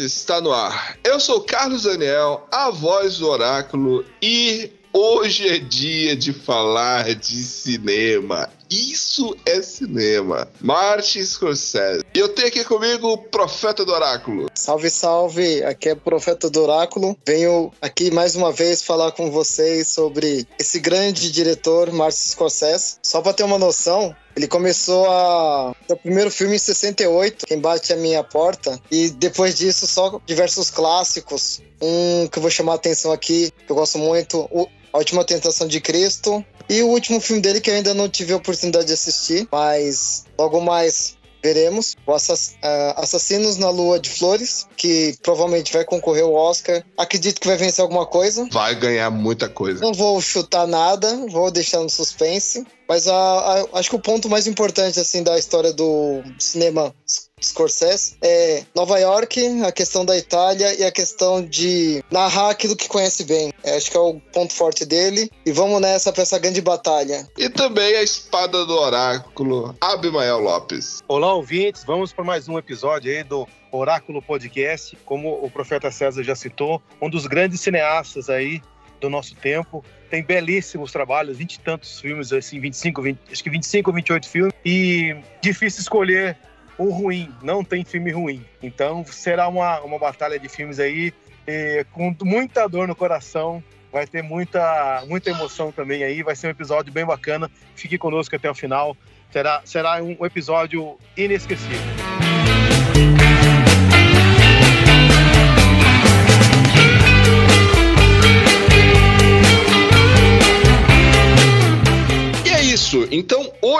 Está no ar. Eu sou Carlos Daniel, a voz do Oráculo, e hoje é dia de falar de cinema. Isso é cinema. Martin Scorsese. E eu tenho aqui comigo o Profeta do Oráculo. Salve, salve! Aqui é o Profeta do Oráculo. Venho aqui mais uma vez falar com vocês sobre esse grande diretor, Martin Scorsese. Só para ter uma noção, ele começou a. O primeiro filme em 68, Quem Bate a Minha Porta. E depois disso, só diversos clássicos. Um que eu vou chamar a atenção aqui, que eu gosto muito: o A Última Tentação de Cristo. E o último filme dele que eu ainda não tive a oportunidade de assistir, mas logo mais veremos. O Assass uh, Assassinos na Lua de Flores, que provavelmente vai concorrer ao Oscar. Acredito que vai vencer alguma coisa. Vai ganhar muita coisa. Não vou chutar nada, vou deixar no suspense. Mas a, a, acho que o ponto mais importante assim da história do cinema Scorsese é Nova York, a questão da Itália e a questão de narrar aquilo que conhece bem. É, acho que é o ponto forte dele. E vamos nessa pra essa grande batalha. E também a espada do oráculo, Abimael Lopes. Olá, ouvintes. Vamos para mais um episódio aí do Oráculo Podcast. Como o profeta César já citou, um dos grandes cineastas aí do nosso tempo. Tem belíssimos trabalhos, vinte e tantos filmes, assim, 25, 20, acho que 25 ou 28 filmes. E difícil escolher o ruim, não tem filme ruim. Então será uma, uma batalha de filmes aí e, com muita dor no coração. Vai ter muita, muita emoção também aí. Vai ser um episódio bem bacana. Fique conosco até o final. Será, será um episódio inesquecível.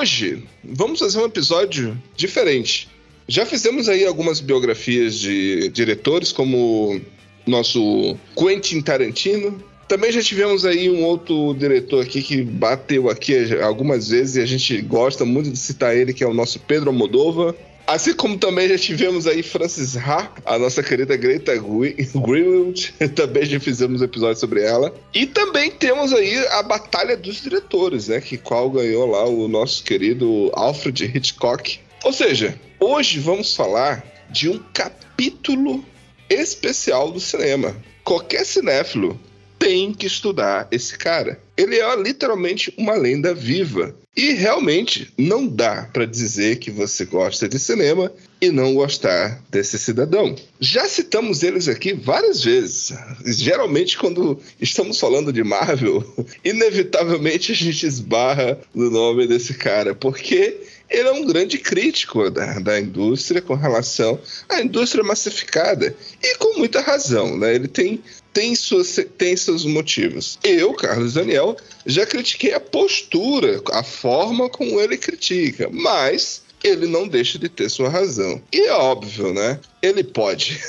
Hoje, vamos fazer um episódio diferente. Já fizemos aí algumas biografias de diretores, como nosso Quentin Tarantino. Também já tivemos aí um outro diretor aqui que bateu aqui algumas vezes e a gente gosta muito de citar ele, que é o nosso Pedro Almodóvar. Assim como também já tivemos aí Francis Ha, a nossa querida Greta Greenwald, também já fizemos um episódio sobre ela. E também temos aí a Batalha dos Diretores, né, que qual ganhou lá o nosso querido Alfred Hitchcock. Ou seja, hoje vamos falar de um capítulo especial do cinema. Qualquer cinéfilo tem que estudar esse cara. Ele é literalmente uma lenda viva. E realmente não dá para dizer que você gosta de cinema e não gostar desse cidadão. Já citamos eles aqui várias vezes. Geralmente, quando estamos falando de Marvel, inevitavelmente a gente esbarra no nome desse cara, porque ele é um grande crítico da, da indústria com relação à indústria massificada. E com muita razão, né? Ele tem tem, suas, tem seus motivos. Eu, Carlos Daniel, já critiquei a postura, a forma como ele critica, mas ele não deixa de ter sua razão. E é óbvio, né? Ele pode.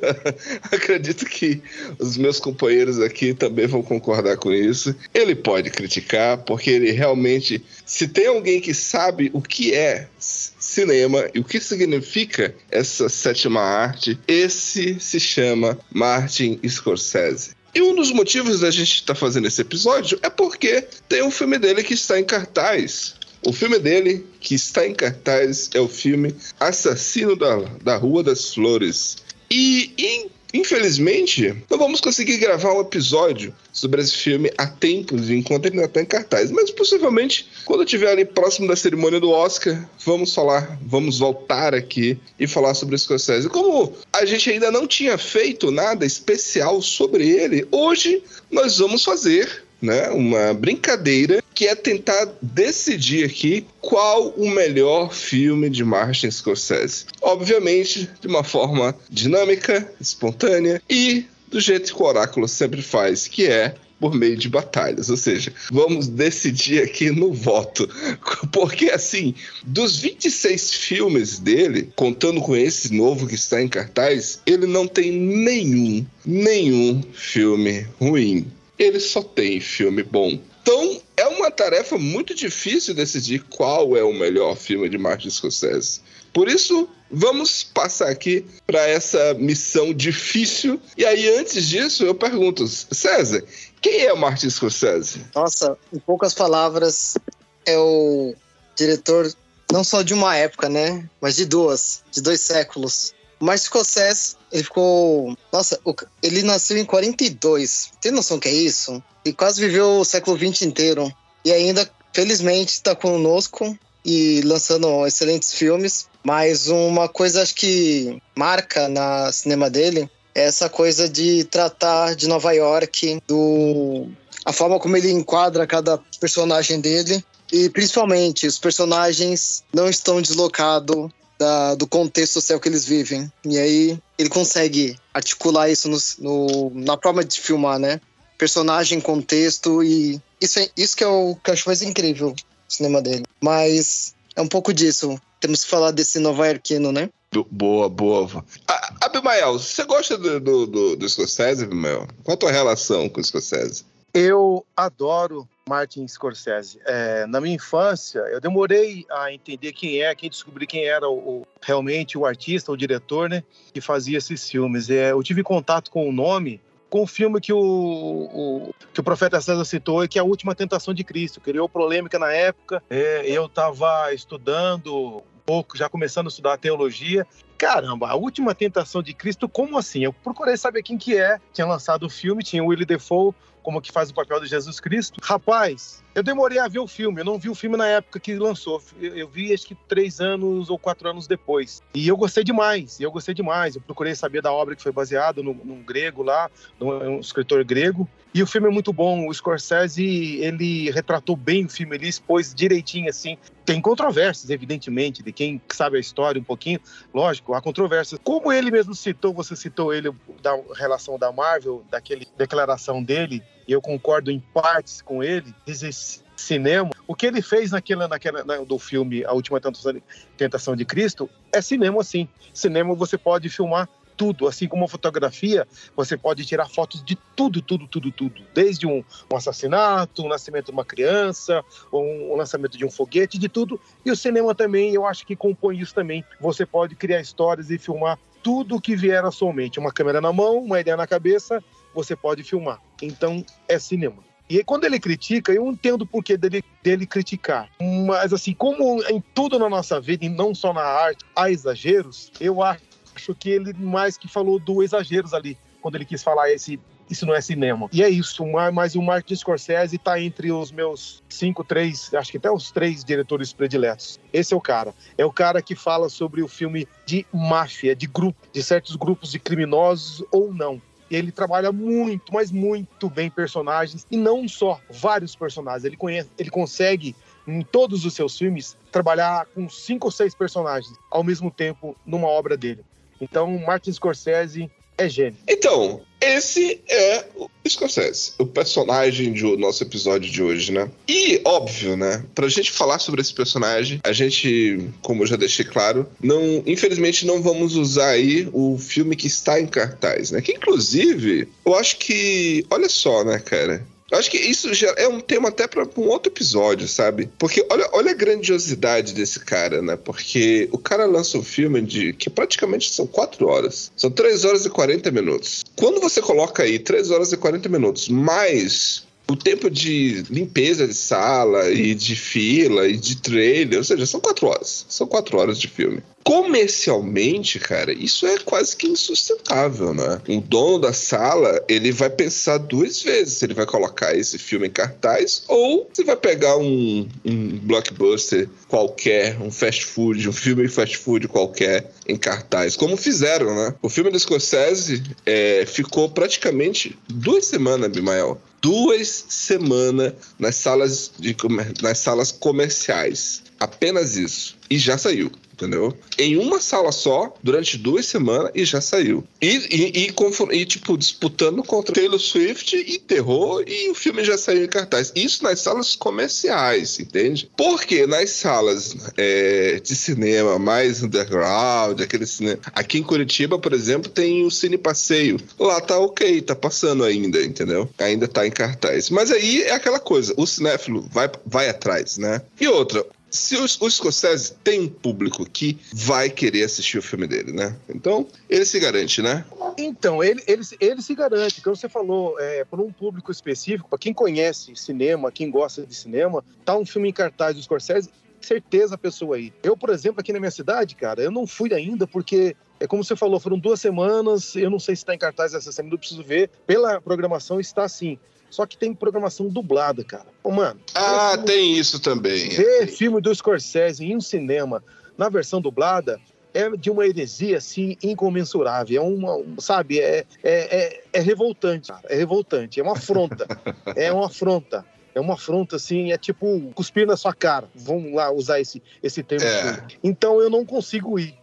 Acredito que os meus companheiros aqui também vão concordar com isso. Ele pode criticar, porque ele realmente. Se tem alguém que sabe o que é cinema e o que significa essa sétima arte, esse se chama Martin Scorsese. E um dos motivos da gente estar tá fazendo esse episódio é porque tem um filme dele que está em cartaz. O filme dele que está em cartaz é o filme Assassino da, da Rua das Flores. E em infelizmente, não vamos conseguir gravar um episódio sobre esse filme a tempos, enquanto ele ainda está em cartaz. Mas possivelmente, quando estiver ali próximo da cerimônia do Oscar, vamos falar, vamos voltar aqui e falar sobre o Scorsese. Como a gente ainda não tinha feito nada especial sobre ele, hoje nós vamos fazer né, uma brincadeira que é tentar decidir aqui qual o melhor filme de Martin Scorsese. Obviamente, de uma forma dinâmica, espontânea e do jeito que o Oráculo sempre faz, que é por meio de batalhas. Ou seja, vamos decidir aqui no voto. Porque, assim, dos 26 filmes dele, contando com esse novo que está em cartaz, ele não tem nenhum, nenhum filme ruim. Ele só tem filme bom. Então, é uma tarefa muito difícil decidir qual é o melhor filme de Martin Scorsese. Por isso, vamos passar aqui para essa missão difícil. E aí, antes disso, eu pergunto, César, quem é o Martin Scorsese? Nossa, em poucas palavras, é o diretor não só de uma época, né? Mas de duas, de dois séculos. O Scorsese, ele ficou. Nossa, ele nasceu em 42. Tem noção que é isso? e quase viveu o século XX inteiro. E ainda, felizmente, está conosco e lançando excelentes filmes. Mas uma coisa acho que marca na cinema dele é essa coisa de tratar de Nova York, do a forma como ele enquadra cada personagem dele e principalmente os personagens não estão deslocados da, do contexto social que eles vivem. E aí ele consegue articular isso no, no, na forma de filmar, né? personagem, contexto e isso, é, isso que é o que eu acho mais incrível no cinema dele. Mas é um pouco disso. Temos que falar desse nova iorquino, né? Boa, boa. Abimael, você gosta do, do, do, do Scorsese, Abimael? Qual a tua relação com o Scorsese? Eu adoro Martin Scorsese. É, na minha infância, eu demorei a entender quem é, quem descobri quem era o, o, realmente o artista, o diretor, né, que fazia esses filmes. É, eu tive contato com o nome com o filme que o, o, que o profeta César citou, que é a Última Tentação de Cristo. Criou polêmica na época. É, eu estava estudando um pouco, já começando a estudar teologia. Caramba, a Última Tentação de Cristo, como assim? Eu procurei saber quem que é. Tinha lançado o filme, tinha o Willie Defoe como que faz o papel de Jesus Cristo. Rapaz, eu demorei a ver o filme, eu não vi o filme na época que lançou. Eu, vi acho que três anos ou quatro anos depois. E eu gostei demais, eu gostei demais. Eu procurei saber da obra que foi baseada num, num grego lá, num, escritor grego. E o filme é muito bom. O Scorsese, ele retratou bem o filme, ele expôs direitinho assim. Tem controvérsias, evidentemente, de quem sabe a história um pouquinho. Lógico, há controvérsias. Como ele mesmo citou, você citou ele da relação da Marvel, daquele declaração dele, e eu concordo em partes com ele, dizer cinema. O que ele fez naquela, naquela na, do filme A Última Tentação de Cristo é cinema, sim. Cinema você pode filmar tudo, assim como a fotografia, você pode tirar fotos de tudo, tudo, tudo, tudo. Desde um, um assassinato, o um nascimento de uma criança, um, um, lançamento de um foguete, de tudo. E o cinema também, eu acho que compõe isso também. Você pode criar histórias e filmar tudo que vier à sua mente. Uma câmera na mão, uma ideia na cabeça, você pode filmar. Então, é cinema. E aí, quando ele critica, eu entendo o porquê dele, dele criticar. Mas, assim, como em tudo na nossa vida, e não só na arte, há exageros, eu acho que ele mais que falou do exageros ali, quando ele quis falar esse isso não é cinema. E é isso, mas o Martin Scorsese está entre os meus cinco, três, acho que até os três diretores prediletos. Esse é o cara. É o cara que fala sobre o filme de máfia, de grupo, de certos grupos de criminosos ou não ele trabalha muito, mas muito bem personagens e não só vários personagens. Ele conhece, ele consegue em todos os seus filmes trabalhar com cinco ou seis personagens ao mesmo tempo numa obra dele. Então, Martin Scorsese é gênio. Então, esse é o Scorsese, o personagem do nosso episódio de hoje, né? E, óbvio, né? Pra gente falar sobre esse personagem, a gente, como eu já deixei claro, não, infelizmente não vamos usar aí o filme que está em cartaz, né? Que, inclusive, eu acho que, olha só, né, cara? Eu acho que isso já é um tema até para um outro episódio, sabe? Porque olha, olha a grandiosidade desse cara, né? Porque o cara lança um filme de que praticamente são quatro horas. São três horas e 40 minutos. Quando você coloca aí três horas e 40 minutos mais o tempo de limpeza de sala e de fila e de trailer, ou seja, são quatro horas. São quatro horas de filme. Comercialmente, cara, isso é quase que insustentável, né? O dono da sala, ele vai pensar duas vezes se ele vai colocar esse filme em cartaz ou se vai pegar um, um blockbuster qualquer, um fast food, um filme fast food qualquer em cartaz, como fizeram, né? O filme do Scorsese é, ficou praticamente duas semanas, Bimael, duas semanas nas salas, de, nas salas comerciais. Apenas isso. E já saiu entendeu? Em uma sala só, durante duas semanas, e já saiu. E, e, e, e, tipo, disputando contra Taylor Swift e terror, e o filme já saiu em cartaz. Isso nas salas comerciais, entende? Porque nas salas é, de cinema mais underground, aquele cinema. Aqui em Curitiba, por exemplo, tem o Cine Passeio. Lá tá ok, tá passando ainda, entendeu? Ainda tá em cartaz. Mas aí é aquela coisa, o cinéfilo vai, vai atrás, né? E outra, se o, o Scorsese tem um público que vai querer assistir o filme dele, né? Então, ele se garante, né? Então, ele, ele, ele se garante, como você falou, é, para um público específico, para quem conhece cinema, quem gosta de cinema, tá um filme em cartaz do Scorsese, certeza a pessoa aí. Eu, por exemplo, aqui na minha cidade, cara, eu não fui ainda porque é como você falou, foram duas semanas. Eu não sei se está em cartaz essa semana, eu preciso ver. Pela programação está sim. Só que tem programação dublada, cara. Ô, mano. Ah, filme, tem isso também. Ver filme do Scorsese em um cinema na versão dublada é de uma heresia assim incomensurável. É uma, sabe, é, é, é, é revoltante, cara. É revoltante, é uma afronta. é uma afronta. É uma afronta, assim, é tipo cuspir na sua cara. Vamos lá usar esse, esse termo. É. Então eu não consigo ir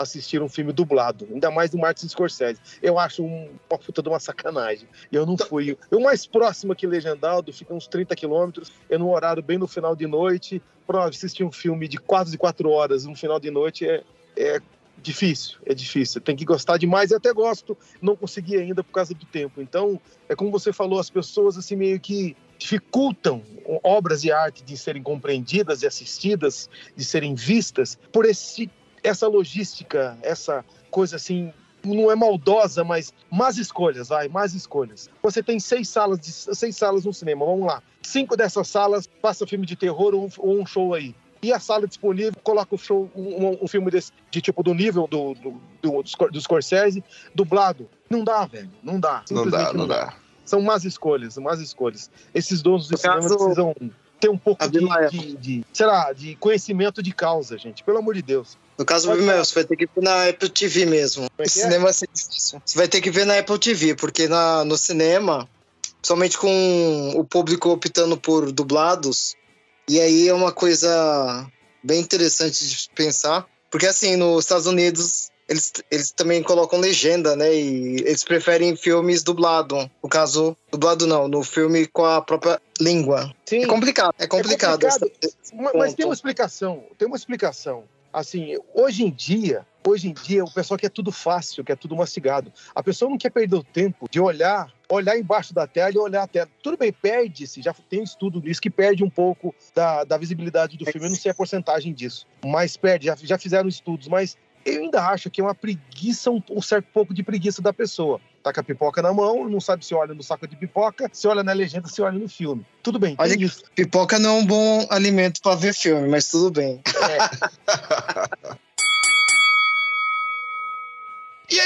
assistir um filme dublado, ainda mais do Martin Scorsese. Eu acho um, uma puta de uma sacanagem. Eu não fui. Eu mais próximo aqui legendado, fica uns 30 quilômetros, é num horário bem no final de noite, para assistir um filme de quase quatro horas no final de noite é, é difícil, é difícil. Tem que gostar demais. Eu até gosto, não consegui ainda por causa do tempo. Então, é como você falou, as pessoas assim meio que dificultam obras de arte de serem compreendidas e assistidas, de serem vistas por esse essa logística, essa coisa assim, não é maldosa, mas más escolhas, vai, más escolhas. Você tem seis salas, de, seis salas no cinema, vamos lá. Cinco dessas salas passa filme de terror ou um, ou um show aí. E a sala disponível coloca o show, um, um filme desse, de tipo do nível do, do, do, do Scorsese, dublado. Não dá, velho. Não dá. Não dá, não, não dá. dá. São más escolhas, más escolhas. Esses donos do cinema caso... precisam ter um pouco de, de, de, sei lá, de conhecimento de causa, gente. Pelo amor de Deus. No caso do meu, você vai ter que ver na Apple TV mesmo. É, é cinema difícil. Você vai ter que ver na Apple TV, porque na, no cinema, somente com o público optando por dublados, e aí é uma coisa bem interessante de pensar. Porque assim, nos Estados Unidos, eles, eles também colocam legenda, né? E eles preferem filmes dublado. No caso, dublado não, no filme com a própria língua. Sim. É complicado, é complicado. É complicado. Mas, mas tem uma explicação, tem uma explicação assim, hoje em dia, hoje em dia o pessoal quer tudo fácil, quer tudo mastigado. A pessoa não quer perder o tempo de olhar, olhar embaixo da tela e olhar a tela. Tudo bem, perde-se, já tem estudo disso que perde um pouco da, da visibilidade do filme. Eu não sei a porcentagem disso, mas perde, já, já fizeram estudos, mas eu ainda acho que é uma preguiça, um, um, certo pouco de preguiça da pessoa. Tá com a pipoca na mão, não sabe se olha no saco de pipoca, se olha na legenda, se olha no filme. Tudo bem, olha isso. Pipoca não é um bom alimento para ver filme, mas tudo bem. É.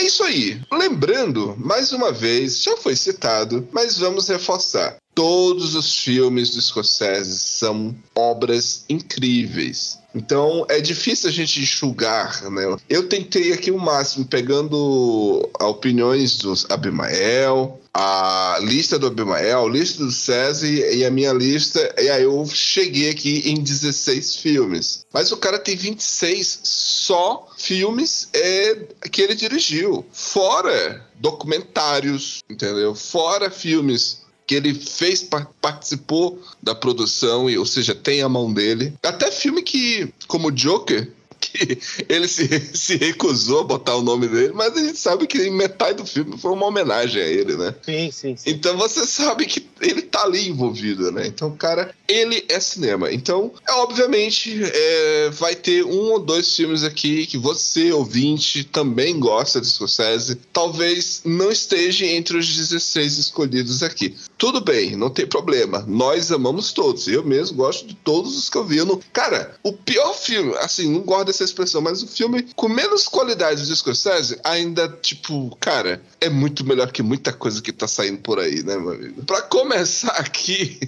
é isso aí. Lembrando, mais uma vez, já foi citado, mas vamos reforçar. Todos os filmes do Scorsese são obras incríveis. Então é difícil a gente enxugar, né? Eu tentei aqui o máximo, pegando opiniões dos Abimael, a lista do Abimael, a lista do César e a minha lista, e aí eu cheguei aqui em 16 filmes. Mas o cara tem 26 só filmes é, que ele dirigiu. Fora documentários, entendeu? Fora filmes que ele fez, participou da produção, ou seja, tem a mão dele. Até filme que, como Joker, que ele se, se recusou a botar o nome dele, mas a gente sabe que metade do filme foi uma homenagem a ele, né? Sim, sim, sim. Então você sabe que ele tá ali envolvido, né? Então, cara, ele é cinema. Então, é, obviamente, é, vai ter um ou dois filmes aqui que você, ouvinte, também gosta de Scorsese. Talvez não esteja entre os 16 escolhidos aqui. Tudo bem, não tem problema. Nós amamos todos. Eu mesmo gosto de todos os que eu vi. Eu não... Cara, o pior filme, assim, não gosto dessa expressão, mas o filme com menos qualidade de Scorsese ainda, tipo, cara, é muito melhor que muita coisa que tá saindo por aí, né, meu amigo? Pra começar aqui,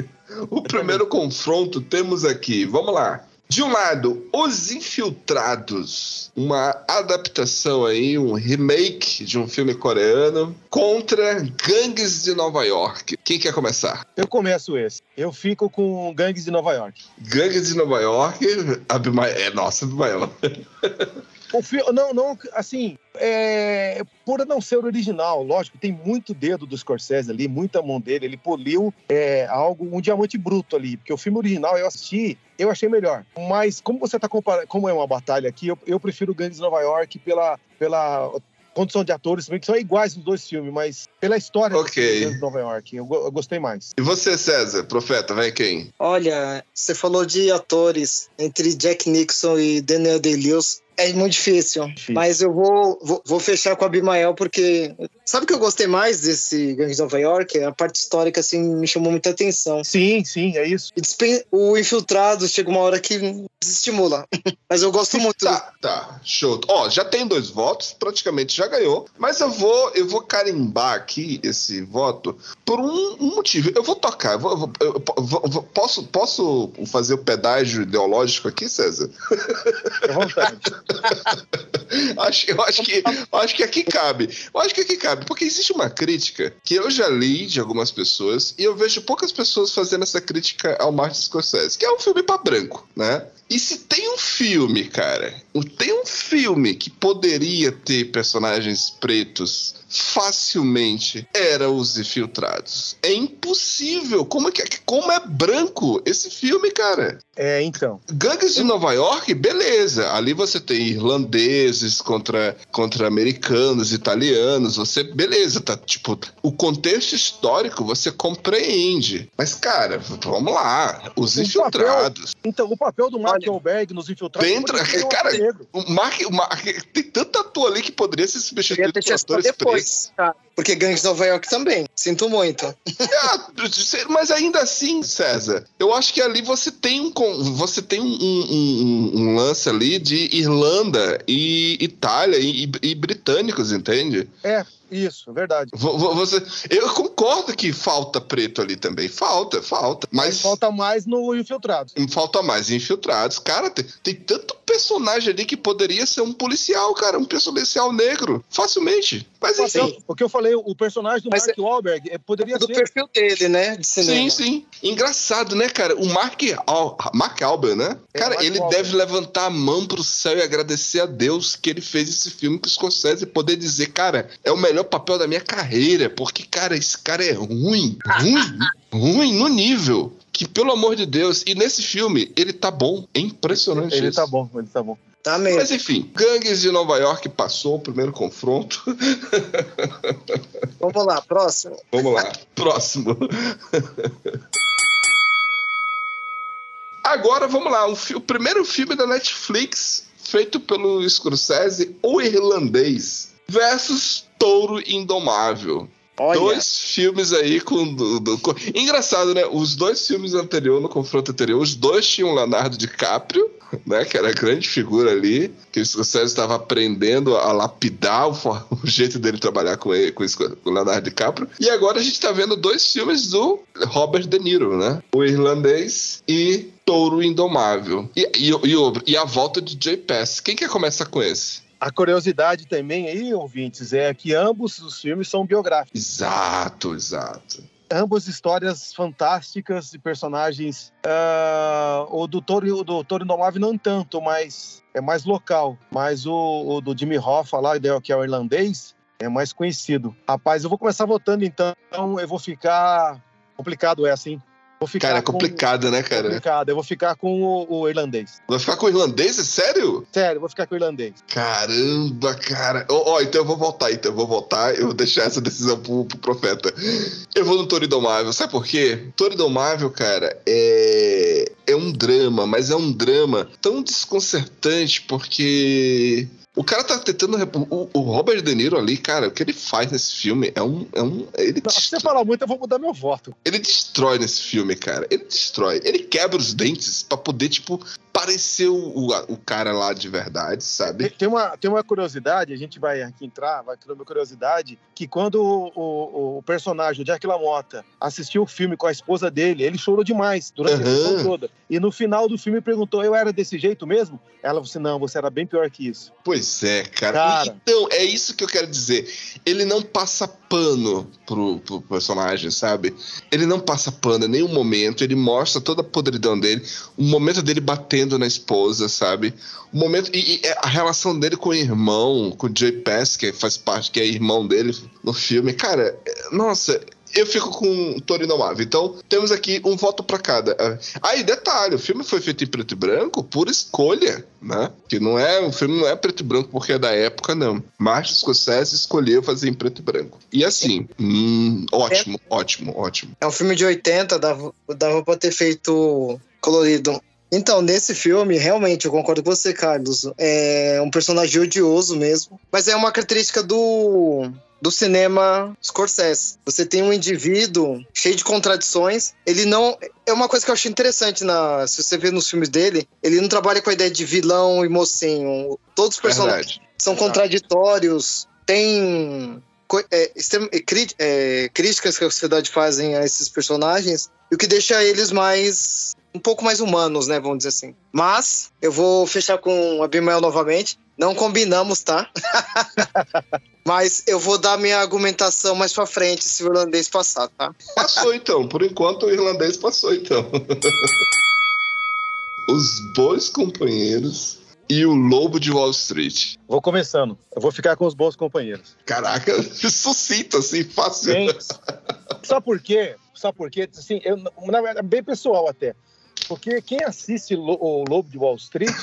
o primeiro confronto temos aqui, vamos lá. De um lado, Os Infiltrados, uma adaptação aí, um remake de um filme coreano contra Gangues de Nova York. Quem quer começar? Eu começo esse. Eu fico com Gangues de Nova York. Gangues de Nova York, Abimael, é nossa, Abimael. O filme, não, não, assim, é, por não ser original, lógico, tem muito dedo do Scorsese ali, muita mão dele, ele poliu é, algo, um diamante bruto ali, porque o filme original eu assisti, eu achei melhor. Mas como você tá comparando, como é uma batalha aqui, eu, eu prefiro Gangues de Nova York pela, pela condição de atores, que são iguais nos dois filmes, mas pela história okay. de Nova York, eu, eu, gostei mais. E você, César, profeta, vai quem? Olha, você falou de atores entre Jack Nixon e Daniel Day-Lewis. É muito difícil, difícil. mas eu vou, vou, vou, fechar com a Abimael porque sabe o que eu gostei mais desse Gangs de Nova York? A parte histórica assim me chamou muita atenção. Sim, sim, é isso. O infiltrado chega uma hora que desestimula, mas eu gosto muito. Tá, tá, show. Ó, já tem dois votos, praticamente já ganhou, mas eu vou eu vou carimbar aqui esse voto por um, um motivo. Eu vou tocar, eu vou, eu, eu, posso posso fazer o pedágio ideológico aqui, César? À vontade. acho, eu acho que, acho que aqui cabe. Eu acho que aqui cabe, porque existe uma crítica que eu já li de algumas pessoas e eu vejo poucas pessoas fazendo essa crítica ao Martin Scorsese, que é um filme para branco, né? E se tem um filme, cara, tem um filme que poderia ter personagens pretos facilmente, era Os Infiltrados. É impossível. Como é, que, como é branco esse filme, cara? É, então. Gangues de Nova York, beleza. Ali você tem irlandeses contra, contra americanos, italianos. Você, beleza, tá tipo, o contexto histórico você compreende. Mas, cara, vamos lá. Os o Infiltrados. Papel, então, o papel do Mark Wahlberg nos Infiltrados. Dentro, cara, o Mark, o Mark, tem tanto ator ali que poderia ser substituído por atores depois, tá? Porque Gangues de Nova York também. Sinto muito. É, mas ainda assim, César, eu acho que ali você tem um, você tem um, um, um lance ali de Irlanda e Itália e, e britânicos, entende? É, isso, verdade. Você, eu concordo que falta preto ali também. Falta, falta. Mas, mas falta mais no Infiltrados. Falta mais Infiltrados. Cara, tem, tem, tanto personagem ali que poderia ser um policial, cara. Um policial negro. Facilmente. Mas enfim. O que eu falei, o personagem do mas Mark é, Wahlberg é, poderia do ser. Do perfil dele, né? De sim, sim. Engraçado, né, cara? O Mark, Al Mark Albert, né? É, cara, Mark ele Wahlberg. deve levantar a mão pro céu e agradecer a Deus que ele fez esse filme com o Scorsese e poder dizer, cara, é o melhor melhor papel da minha carreira, porque, cara, esse cara é ruim, ruim, ruim no nível que, pelo amor de Deus, e nesse filme, ele tá bom. É impressionante Ele isso. tá bom, ele tá bom. Tá mesmo. Mas enfim, Gangues de Nova York passou o primeiro confronto. Vamos lá, próximo. Vamos lá, próximo. Agora vamos lá, o, o primeiro filme da Netflix feito pelo Scorsese, O Irlandês, versus Touro Indomável. Olha. Dois filmes aí com, do, do, com, Engraçado, né? Os dois filmes anteriores, no confronto anterior, os dois tinham Leonardo DiCaprio, né? Que era a grande figura ali, que o Scorsese estava aprendendo a lapidar o, o, jeito dele trabalhar com, ele, com, com o Leonardo DiCaprio. E agora a gente está vendo dois filmes do Robert De Niro, né? O Irlandês e Touro Indomável. E, e, e, e a volta de Jay Pass. Quem quer começar com esse? A curiosidade também aí, ouvintes, é que ambos os filmes são biográficos. Exato, exato. Ambas histórias fantásticas de personagens. Uh, o do Toro, o do Toro Indomável não tanto, mas é mais local. Mas o, o do Jimmy Hoffa lá, que é o irlandês, é mais conhecido. Rapaz, eu vou começar votando então, eu vou ficar complicado é assim. Vou ficar Cara, é com- complicado, né, cara? complicado. Eu vou ficar com o, o irlandês. Vai ficar com o irlandês? É sério? Sério, vou ficar com o irlandês. Caramba, cara. Ó, ó, então eu vou voltar, então eu vou voltar, eu vou deixar essa decisão pro, pro profeta. Eu vou no Toro Indomável, sabe por quê? Toro Indomável, cara, é... é um drama, mas é um drama tão desconcertante porque... O cara tá tentando. O, o Robert De Niro ali, cara, o que ele faz nesse filme é um. É um ele, Não, se você destrói, falar muito, eu vou mudar meu voto. ele destrói nesse filme, cara. Ele destrói. Ele quebra os dentes pra poder, tipo, parecer o, o, cara lá de verdade, sabe? Tem, uma, tem uma curiosidade, a gente vai aqui entrar, vai criar uma curiosidade, que quando o, o, o personagem, o Jack LaMotta, assistiu o filme com a esposa dele, ele chorou demais durante a Aham. sessão toda. E no final do filme perguntou, eu era desse jeito mesmo? Ela falou assim, não, você era bem pior que isso. Pois é, cara. Cara. Então, é isso que eu quero dizer. Ele não passa pano pro, pro personagem, sabe? Ele não passa pano em nenhum momento. Ele mostra toda a podridão dele. O momento dele batendo na esposa, sabe? O momento. E, e a relação dele com o irmão, com o Joey Pass, que faz parte, que é irmão dele no filme. Cara, é- nossa. Eu fico com o Toro Indomável. Então, temos aqui um voto pra cada. E detalhe, o filme foi feito em preto e branco por escolha, né? Que não é, o filme não é preto e branco porque é da época, não. Martin Scorsese escolheu fazer em preto e branco. E assim, hum, ótimo, ótimo, ótimo. É um filme de 80, dava, dava pra ter feito colorido. Então, nesse filme, realmente, eu concordo com você, Carlos. É um personagem odioso mesmo. Mas é uma característica do, do cinema Scorsese. Você tem um indivíduo cheio de contradições. Ele não. É uma coisa que eu achei interessante na. Se você vê nos filmes dele, ele não trabalha com a ideia de vilão e mocinho. Todos os personagens Verdade. são contraditórios, tem é, é, é, críticas que a sociedade fazem a esses personagens, e o que deixa eles mais. um pouco mais humanos, né? Vamos dizer assim. Mas eu vou fechar com o Abimael novamente. Não combinamos, tá? Mas eu vou dar minha argumentação mais pra frente se o irlandês passar, tá? Passou então, por enquanto o irlandês passou então. Os bons companheiros e o lobo de Wall Street. Vou começando. Eu vou ficar com os bons companheiros. Caraca, sucinto assim, fácil. Bem, sabe por quê? Sabe por quê? Assim, eu, na verdade, é bem pessoal até. Porque quem assiste o Lobo de Wall Street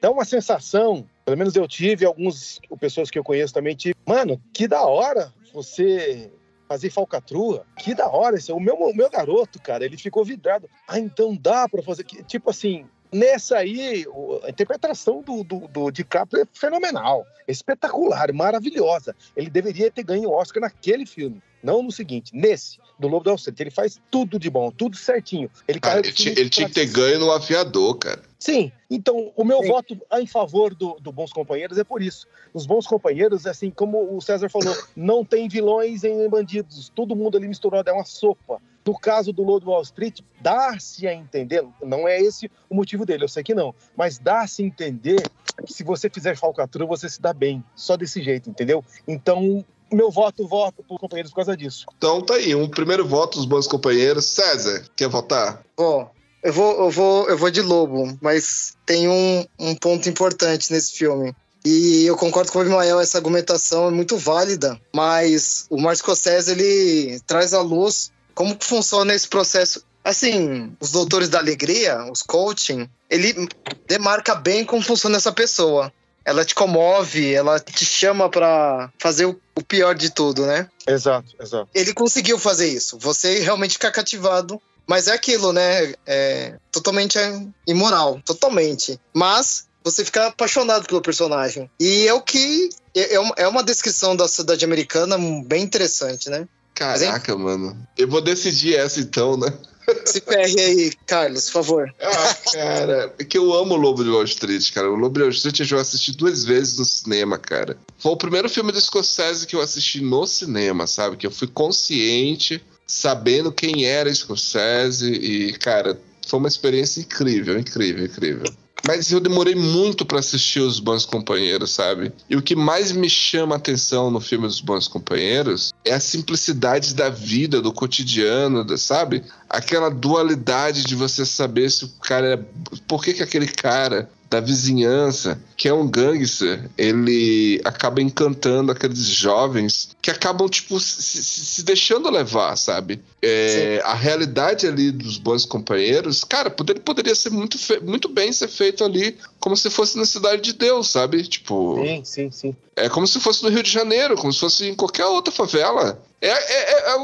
dá uma sensação, pelo menos eu tive, algumas pessoas que eu conheço também tive. Mano, que da hora você fazer falcatrua. Que da hora. Esse, o, meu, o meu garoto, cara, ele ficou vidrado. Ah, então dá pra fazer. que- Tipo assim, nessa aí, a interpretação do, do, do DiCaprio é fenomenal. Espetacular, maravilhosa. Ele deveria ter ganho o Oscar naquele filme. Não no seguinte, nesse, do Lobo da Wall Street. Ele faz tudo de bom, tudo certinho. Ele, Cara, ele, o ti- filme ele tinha que ter ganho no aviador, cara. Sim, então o meu Sim. voto em favor do, do Bons Companheiros é por isso. Os Bons Companheiros, assim como o César falou, não tem vilões em bandidos. Todo mundo ali misturado, é uma sopa. No caso do Lobo de Wall Street, dá-se a entender, não é esse o motivo dele, eu sei que não, mas dá-se a entender que se você fizer falcatrua, você se dá bem, só desse jeito, entendeu? Então, meu voto, voto por companheiros por causa disso. Então tá aí, um primeiro voto dos bons companheiros. César, quer votar? Bom, eu vou, eu vou, eu vou de lobo, mas tem um, um ponto importante nesse filme. E eu concordo com o Abimael, essa argumentação é muito válida, mas o Martin Scorsese, ele traz à luz como que funciona esse processo. Assim, os doutores da alegria, os coaching, ele demarca bem como funciona essa pessoa. Ela te comove, ela te chama pra fazer o, pior de tudo, né? Exato, exato. ele conseguiu fazer isso. Você realmente fica cativado. Mas é aquilo, né? É totalmente imoral. Totalmente. Mas você fica apaixonado pelo personagem. E é o que. É, é uma- é uma descrição da cidade americana bem interessante, né? Caraca, mano. Eu vou decidir essa então, né? Se ferre aí, Carlos, por favor. Ah, cara, é que eu amo o Lobo de Wall Street, cara. O Lobo de Wall Street eu já assisti duas vezes no cinema, cara. Foi o primeiro filme do Scorsese que eu assisti no cinema, sabe? Que eu fui consciente, sabendo quem era Scorsese e, cara, foi uma experiência incrível, incrível, incrível. Mas eu demorei muito pra assistir Os Bons Companheiros, sabe? E o que mais me chama a atenção no filme Os Bons Companheiros é a simplicidade da vida, do cotidiano, sabe? Aquela dualidade de você saber se o cara é. Por que, que aquele cara da vizinhança, que é um gangster, ele acaba encantando aqueles jovens que acabam, tipo, se, se deixando levar, sabe? É, a realidade ali dos bons companheiros, cara, poder, poderia ser muito, muito bem ser feito ali como se fosse na Cidade de Deus, sabe? Tipo. Sim, sim, sim. É como se fosse no Rio de Janeiro, como se fosse em qualquer outra favela. É, é, é,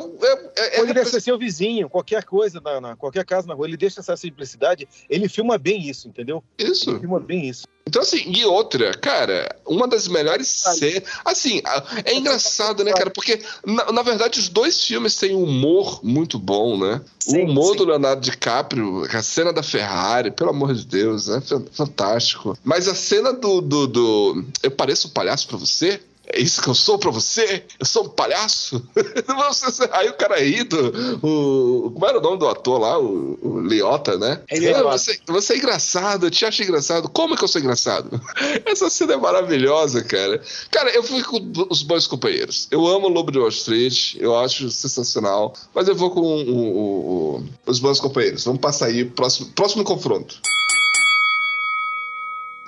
é, é Poderia ser seu vizinho, qualquer coisa, na, na, qualquer casa na rua. Ele deixa essa simplicidade. Ele filma bem isso, entendeu? Isso. Ele filma bem isso. Então, assim, e outra, cara, uma das melhores cenas. Assim, é engraçado, né, cara? Porque, na, na, verdade, os dois filmes têm um humor muito bom, né? Sim, o humor sim. do Leonardo DiCaprio, a cena da Ferrari, pelo amor de Deus, é fantástico. Mas a cena do. do, do Eu pareço um palhaço pra você? É isso que eu sou pra você? Eu sou um palhaço? Aí o cara ri do. O, como era o nome do ator lá? O, o Liota, né? É você, você é engraçado, eu te acho engraçado. Como é que eu sou engraçado? Essa cena é maravilhosa, cara. Cara, eu fui com os bons companheiros. Eu amo o Lobo de Wall Street, eu acho sensacional. Mas eu vou com o, os bons companheiros. Vamos passar aí, próximo, próximo confronto.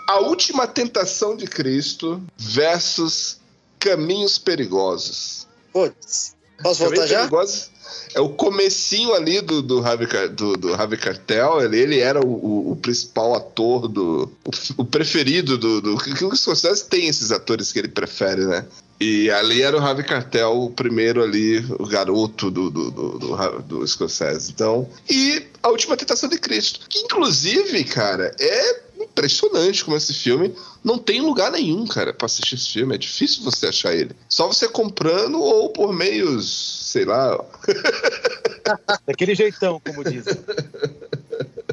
A última tentação de Cristo versus Caminhos Perigosos. Putz, posso voltar já? Perigosos é o comecinho ali do, do, Harvey, do, do Cartel, ele, ele era o, o, o, principal ator do... O, o preferido do... do que o Scorsese tem esses atores que ele prefere, né? E ali era o Harvey Cartel, o primeiro ali, o garoto do, do, do, do, do Scorsese. Então, e A Última Tentação de Cristo, que inclusive, cara, é impressionante como esse filme não tem lugar nenhum, cara, pra assistir esse filme. É difícil você achar ele. Só você comprando ou por meios, sei lá. Daquele jeitão, como dizem.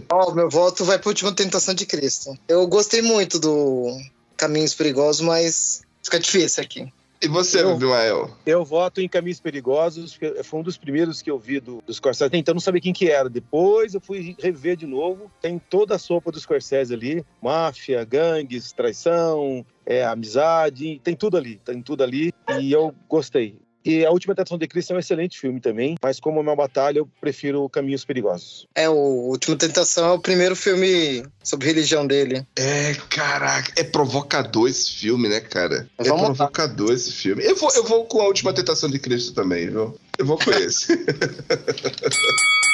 Ó, oh, meu voto vai pra Última Tentação de Cristo. Eu gostei muito do Caminhos Perigosos, mas fica difícil aqui. E você, eu, Abimael? Eu voto em Caminhos Perigosos, porque foi um dos primeiros que eu vi do, do Scorsese. Então não sabia quem que era. Depois eu fui rever de novo. Tem toda a sopa do Scorsese ali. Máfia, gangues, traição, é, amizade. Tem tudo ali. Tem tudo ali. E eu gostei. E A Última Tentação de Cristo é um excelente filme também, mas como é uma batalha, eu prefiro Caminhos Perigosos. É, o Última Tentação é o primeiro filme sobre religião dele. É, caraca, é provocador esse filme, né, cara? É provocador lá. esse filme. Eu vou, eu vou com A Última Tentação de Cristo também, viu? Eu vou com esse.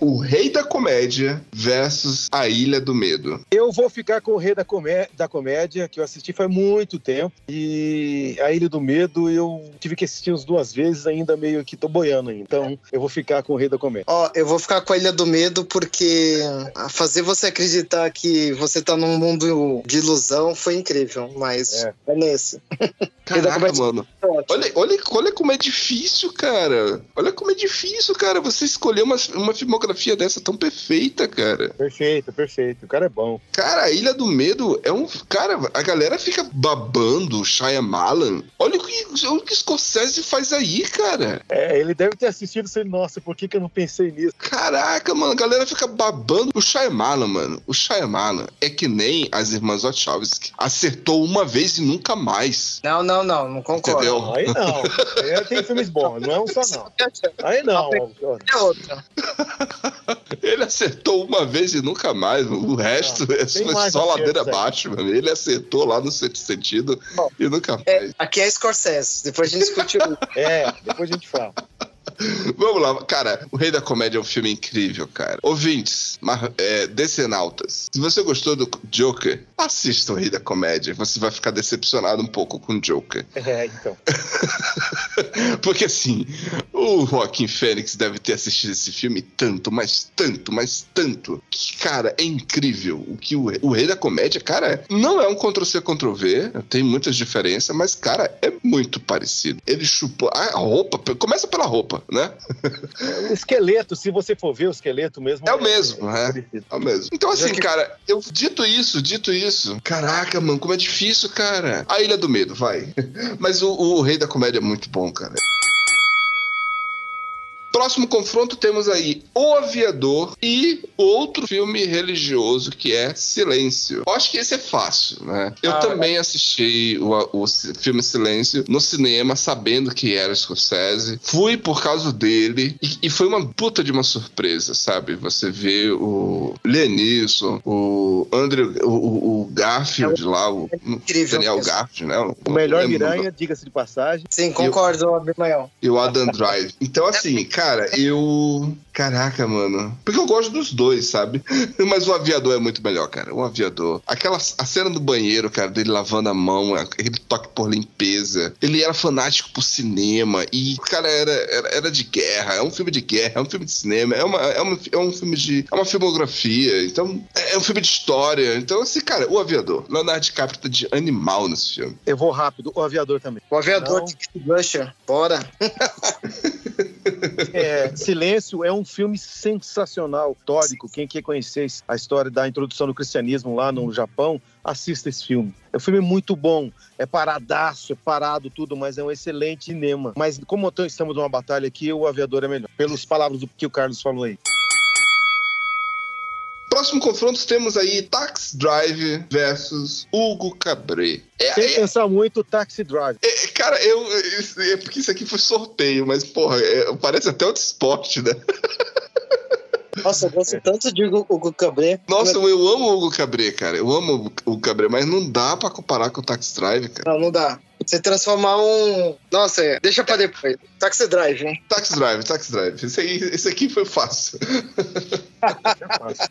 O Rei da Comédia versus A Ilha do Medo. Eu vou ficar com o Rei da, Comé da Comédia, que eu assisti faz muito tempo. E A Ilha do Medo eu tive que assistir umas duas vezes, ainda meio que tô boiando ainda. Então eu vou ficar com o Rei da Comédia. Ó, oh, eu vou ficar com A Ilha do Medo porque fazer você acreditar que você tá num mundo de ilusão foi incrível, mas é, é nesse. Caraca, mano. Olha, olha, olha como é difícil, cara. Olha como é difícil, cara, você escolher uma, uma filmografia fotografia dessa tão perfeita, cara. Perfeito, perfeito. O cara é bom. Cara, a Ilha do Medo é um. Cara, a galera fica babando o Shyamalan. Olha o que, o que Scorsese faz aí, cara. É, ele deve ter assistido e assim, nossa, por que, que eu não pensei nisso? Caraca, mano, a galera fica babando o Shyamalan, mano. O Shyamalan é que nem as irmãs Wachowski. Acertou uma vez e nunca mais. Não, não, não, não concordo. Entendeu? Aí não. Aí tem filmes bons, não é um só não. Aí não. É outra. Ele acertou uma vez e nunca mais. O resto é foi só ladeira abaixo, mano. Ele acertou lá no sentido Bom, e nunca é, mais. É, aqui é Scorsese. Depois a gente discute. é, depois a gente fala. Vamos lá, cara. O Rei da Comédia é um filme incrível, cara. Ouvintes, é, decenautas, se você gostou do Joker, assista o Rei da Comédia. Você vai ficar decepcionado um pouco com o Joker. É, então. Porque assim, o Joaquim Fênix deve ter assistido esse filme tanto, mas tanto, mas tanto, que, cara, é incrível. O que o, o Rei da Comédia, cara, não é um Ctrl-C, Ctrl-V, tem muitas diferenças, mas, cara, é muito parecido. Ele chupou a roupa, começa pela roupa né? O esqueleto, se você for ver o esqueleto mesmo. É o mesmo, é, é, é o mesmo. Então, assim, que... cara, eu dito isso, dito isso, caraca, mano, como é difícil, cara. A Ilha do Medo, vai. Mas o, o Rei da Comédia é muito bom, cara. Próximo confronto temos aí O Aviador e outro filme religioso que é Silêncio. Eu acho que esse é fácil, né? Eu Ah, também assisti o, o filme Silêncio no cinema, sabendo que era Scorsese. Fui por causa dele e, e foi uma puta de uma surpresa, sabe? Você vê o Leonisson, o Andrew, o, o- Garfield lá, o incrível Daniel. Garfield, né? O melhor Miranha, diga-se de passagem. Sim, concordo, Abimael. e o Adam Drive. Então, assim, cara, eu. Caraca, mano. Porque eu gosto dos dois, sabe? Mas o aviador é muito melhor, cara. O aviador. Aquela a cena do banheiro, cara, dele lavando a mão, aquele toque por limpeza. Ele era fanático por cinema. E o cara era, era, era de guerra. É um filme de guerra, é um filme de cinema, é, uma, é, uma, é um filme de. É uma filmografia. Então, é um filme de história. Então, assim, cara, o aviador. Leonardo DiCaprio tá de animal nesse filme. Eu vou rápido. O aviador também. O aviador Não. Blanchett, bora. É, Silêncio é um filme sensacional, histórico. Quem quer conhecer a história da introdução do cristianismo lá no Japão, assista esse filme. É um filme muito bom, é paradaço, é parado tudo, mas é um excelente cinema. Mas como estamos numa batalha aqui, o aviador é melhor. Pelas palavras do que o Carlos falou aí. Próximo confronto temos aí Tax Drive versus Hugo Cabret. É, Sem é- pensar muito, Taxi Drive. é- cara, eu. É, é porque isso aqui foi sorteio, mas, porra, é- parece até outro esporte, né? Nossa, eu gosto tanto de Hugo Cabret. Nossa, eu amo o Hugo Cabret, cara. Eu amo o Hugo Cabret, mas não dá pra comparar com o Tax Drive, cara. Não, não dá. Você transformar um. Nossa, é. deixa pra depois. Taxi Drive, hein? Tax Drive, Tax Drive. Esse, aí, esse aqui foi fácil. É fácil.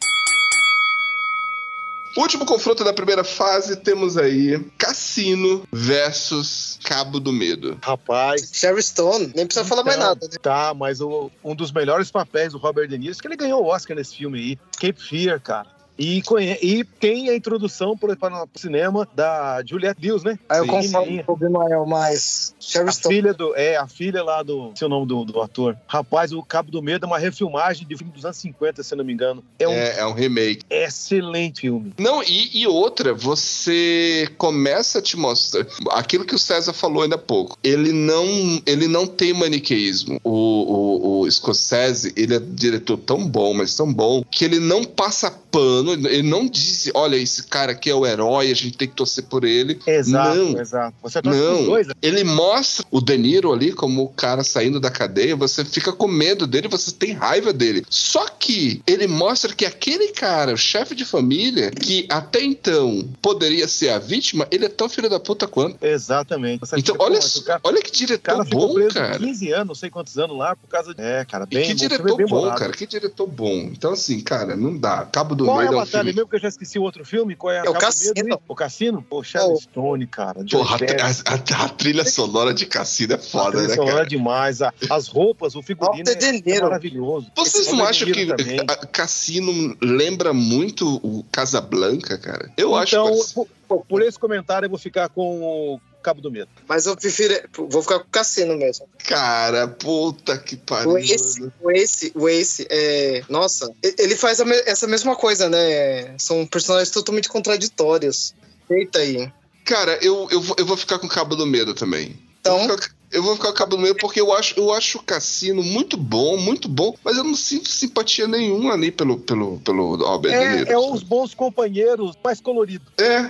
Último confronto da primeira fase, temos aí Cassino versus Cabo do Medo. Rapaz, Sherry Stone, nem precisa falar mais Então, nada, né? Tá, mas o- um dos melhores papéis do Robert De Niro, que ele ganhou o Oscar nesse filme aí, Cape Fear, cara. E, conhe- e tem a introdução para o cinema da Juliette Lewis, né? Aí eu com o Bimael, mas Sherry A Stone. filha do. É, a filha lá do. Seu nome do, do ator. Rapaz, o Cabo do Medo é uma refilmagem de filme dos anos 50, se eu não me engano. É um É, é um remake. excelente filme. Não, e, e outra, você começa a te mostrar aquilo que o César falou ainda há pouco. Ele não, ele não tem maniqueísmo. O, o, o Scorsese, ele é diretor tão bom, mas tão bom, que ele não passa pano, ele não diz, olha, esse cara aqui é o herói, a gente tem que torcer por ele. Exato, Não. exato. Você torce Não. dois, né? Ele mostra o De Niro ali como o cara saindo da cadeia, você fica com medo dele, você tem raiva dele. Só que ele mostra que aquele cara, o chefe de família, que até então poderia ser a vítima, ele é tão filho da puta quanto. Exatamente. Você Então, olha, cara, olha que diretor cara bom, preso cara. 15 anos, não sei quantos anos lá, por causa de. É, cara, E bem. que o filme é diretor bom, cara. Que diretor bom. Então, assim, cara, não dá. Cabo do Qual é Medo a é batalha filme. mesmo que eu já esqueci o outro filme? Qual é a É o Cassino. O Cassino? Pô, Oh. Sharon Stone, cara. Porra, a, a- a trilha sonora de Cassino é foda, trilha né, sonora cara? demais. a- as roupas, o figurino é, é maravilhoso. Vocês não acham que a- Cassino lembra muito o Casablanca, cara? Eu acho então, que por, por- esse comentário, eu vou ficar com o Cabo do Medo. Mas eu prefiro. Vou ficar com o Cassino mesmo. Cara, puta que pariu. O Ace, o Ace, o Ace, é, nossa, ele faz me- essa mesma coisa, né? São personagens totalmente contraditórios. Eita aí. Cara, eu, eu, vou, eu vou ficar com o Cabo do Medo também. Então, Eu vou ficar- Eu vou ficar com o Cabo do Medo porque eu acho, eu acho o Cassino muito bom, muito bom, mas eu não sinto simpatia nenhuma ali pelo, pelo, pelo Niro. É, é os bons companheiros, mais coloridos. É,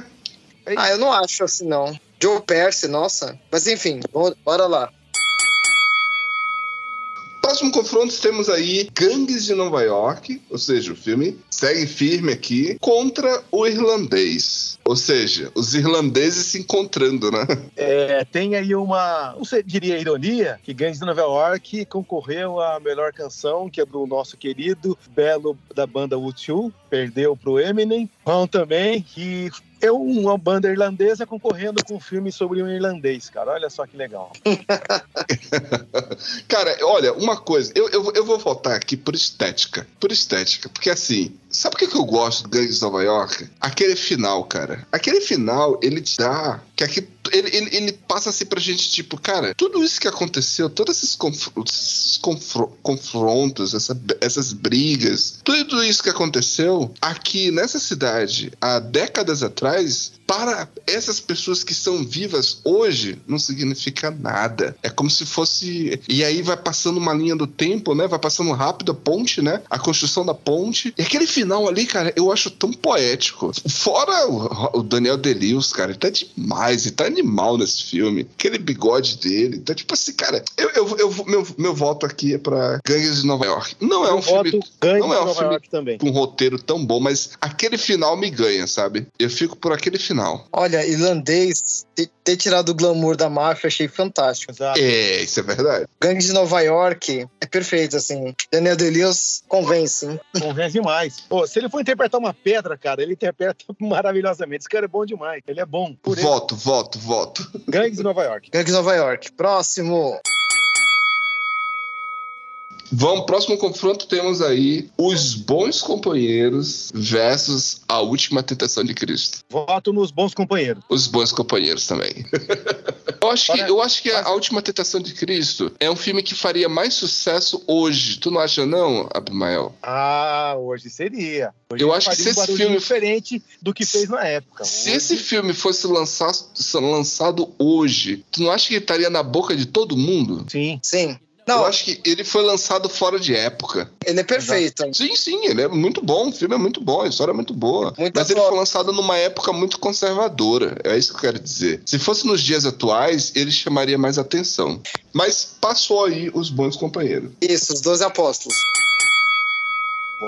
ah, eu não acho assim, não. Joe Percy, nossa. Mas enfim, bora lá. Próximo confronto temos aí Gangues de Nova York, ou seja, o filme segue firme aqui, contra o irlandês. Ou seja, os irlandeses se encontrando, né? É, tem aí uma, não sei, diria ironia, que Gangs de Nova York concorreu à melhor canção, que é do nosso querido Belo da banda U2, perdeu pro Eminem. Bom também, que é uma banda irlandesa concorrendo com um filme sobre um irlandês, cara. Olha só que legal. Cara, olha, uma coisa, eu, eu, eu vou voltar aqui por estética. Por estética, porque assim, sabe o que, que eu gosto do Gangues de Nova York? Aquele final, cara. Aquele final, ele te dá. Que aqui, ele, ele, ele passa assim pra gente, tipo, cara, tudo isso que aconteceu, todos esses, esses confro- confrontos, essa- essas brigas, tudo isso que aconteceu aqui nessa cidade há décadas atrás para essas pessoas que são vivas hoje, não significa nada. É como se fosse. E aí vai passando uma linha do tempo, né? Vai passando rápido a ponte, né? A construção da ponte. E aquele final ali, cara, eu acho tão poético. Fora o, Daniel Delius, cara, ele tá demais, ele tá animal nesse filme. Aquele bigode dele. Então, tipo assim, cara, eu, eu, eu meu, meu voto aqui é pra Gangues de Nova York. Não é Eu um filme. voto Gangue Não é um filme com um roteiro tão bom, mas aquele final me ganha, sabe? Eu fico por aquele final. Olha, irlandês, ter, ter tirado o glamour da máfia, achei fantástico. Exato. É, isso é verdade. Gangue de Nova York é perfeito, assim. Daniel Day-Lewis convence, hein? Convence demais. Pô, se ele for interpretar uma pedra, cara, ele interpreta maravilhosamente. Esse cara é bom demais. Ele é bom. Por ele. Voto, voto, voto. Gangues de Nova York. Gangue de Nova York. Próximo. Vamos, próximo confronto temos aí os bons companheiros versus a última tentação de Cristo. Voto nos bons companheiros. Os bons companheiros também. eu acho que, eu acho que a, a última tentação de Cristo é um filme que faria mais sucesso hoje. Tu não acha não, Abimael? Ah, hoje seria. Hoje Eu acho que se um esse filme- diferente do que fez na época. Se Hoje- esse filme fosse lançar, lançado hoje, tu não acha que ele estaria na boca de todo mundo? Sim. Sim. Eu Não, acho que ele foi lançado fora de época. ele é perfeito. Sim, sim, ele é muito bom, o filme é muito bom, a história é muito boa. Mas ele foto. foi lançado numa época muito conservadora, é isso que eu quero dizer. Se fosse nos dias atuais, ele chamaria mais atenção. Mas passou aí os bons companheiros. Isso, os 12 apóstolos.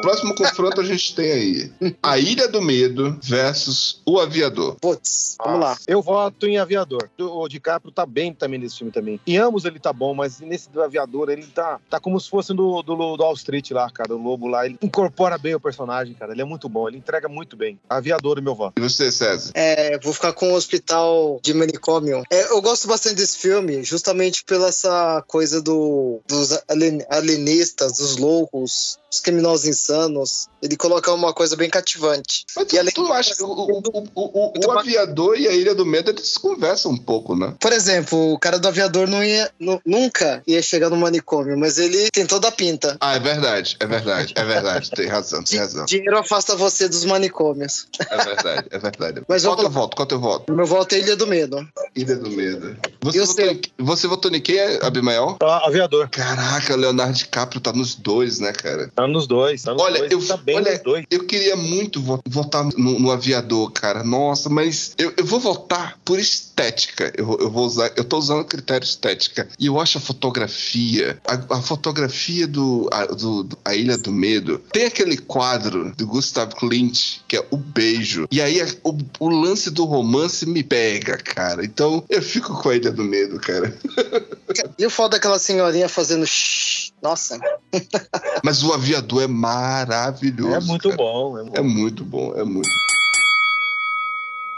Próximo confronto a gente tem aí A Ilha do Medo versus O Aviador. Putz, vamos lá. Eu voto em Aviador. O DiCaprio tá bem também nesse filme também. Em ambos ele tá bom, mas nesse do Aviador ele tá, tá como se fosse do, do, do Wall Street lá, cara. O Lobo lá. Ele incorpora bem o personagem, cara. Ele é muito bom. Ele entrega muito bem. Aviador meu voto. E você, César? É, vou ficar com o Hospital de Manicômio. É, eu gosto bastante desse filme, justamente pela essa coisa do, dos alien- alienistas, dos loucos, dos criminosos insanos. Ele coloca uma coisa bem cativante. Mas tu, E além- tu não acha que o, o, o, o, Aviador e a Ilha do Medo eles conversam um pouco, né? Por exemplo, o cara do aviador não ia, nu- nunca ia chegar no manicômio, mas ele tem toda a pinta. Ah, é verdade, é verdade, é verdade. Tem razão, tem razão. Dinheiro afasta você dos manicômios. É verdade, é verdade. Mas qual vamos teu voto? Qual teu voto? Meu voto é Ilha do Medo. Ilha do Medo. Você, votou em, você votou em quem, Abimael? Ah, Aviador. Caraca, Leonardo DiCaprio tá nos dois, né, cara? Tá nos dois. Tá Olha, dois. eu- tá bem olha, dois. Eu queria muito vo- votar no, no aviador, cara. Nossa, mas eu, eu vou votar por estética. Eu, eu vou usar, eu tô usando critério estética. E eu acho a fotografia, a, a fotografia do a, do- do- A Ilha do Medo. Tem aquele quadro do Gustav Klimt, que é o beijo. E aí a- o, o lance do romance me pega, cara. Então eu fico com a Ilha do Medo, cara. E o foda daquela senhorinha fazendo shhh. Nossa. Mas o aviador é maravilhoso. É muito cara. bom. É muito É muito bom, é muito.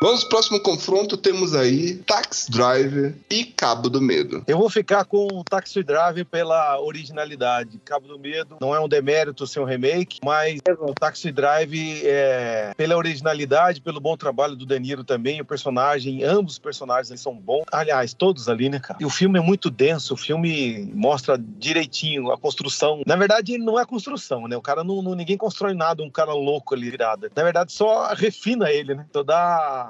Pro próximo confronto, temos aí Tax Driver e Cabo do Medo. Eu vou ficar com o Taxi Driver pela originalidade. Cabo do Medo não é um demérito ser um remake, mas o Taxi Drive é pela originalidade, pelo bom trabalho do De Niro também, o personagem, ambos os personagens são bons. Aliás, todos ali, né, cara? E o filme é muito denso, o filme mostra direitinho a construção. Na verdade, não é construção, né? O cara não, não- ninguém constrói nada, um cara louco ali virado. Na verdade, só refina ele, né? Só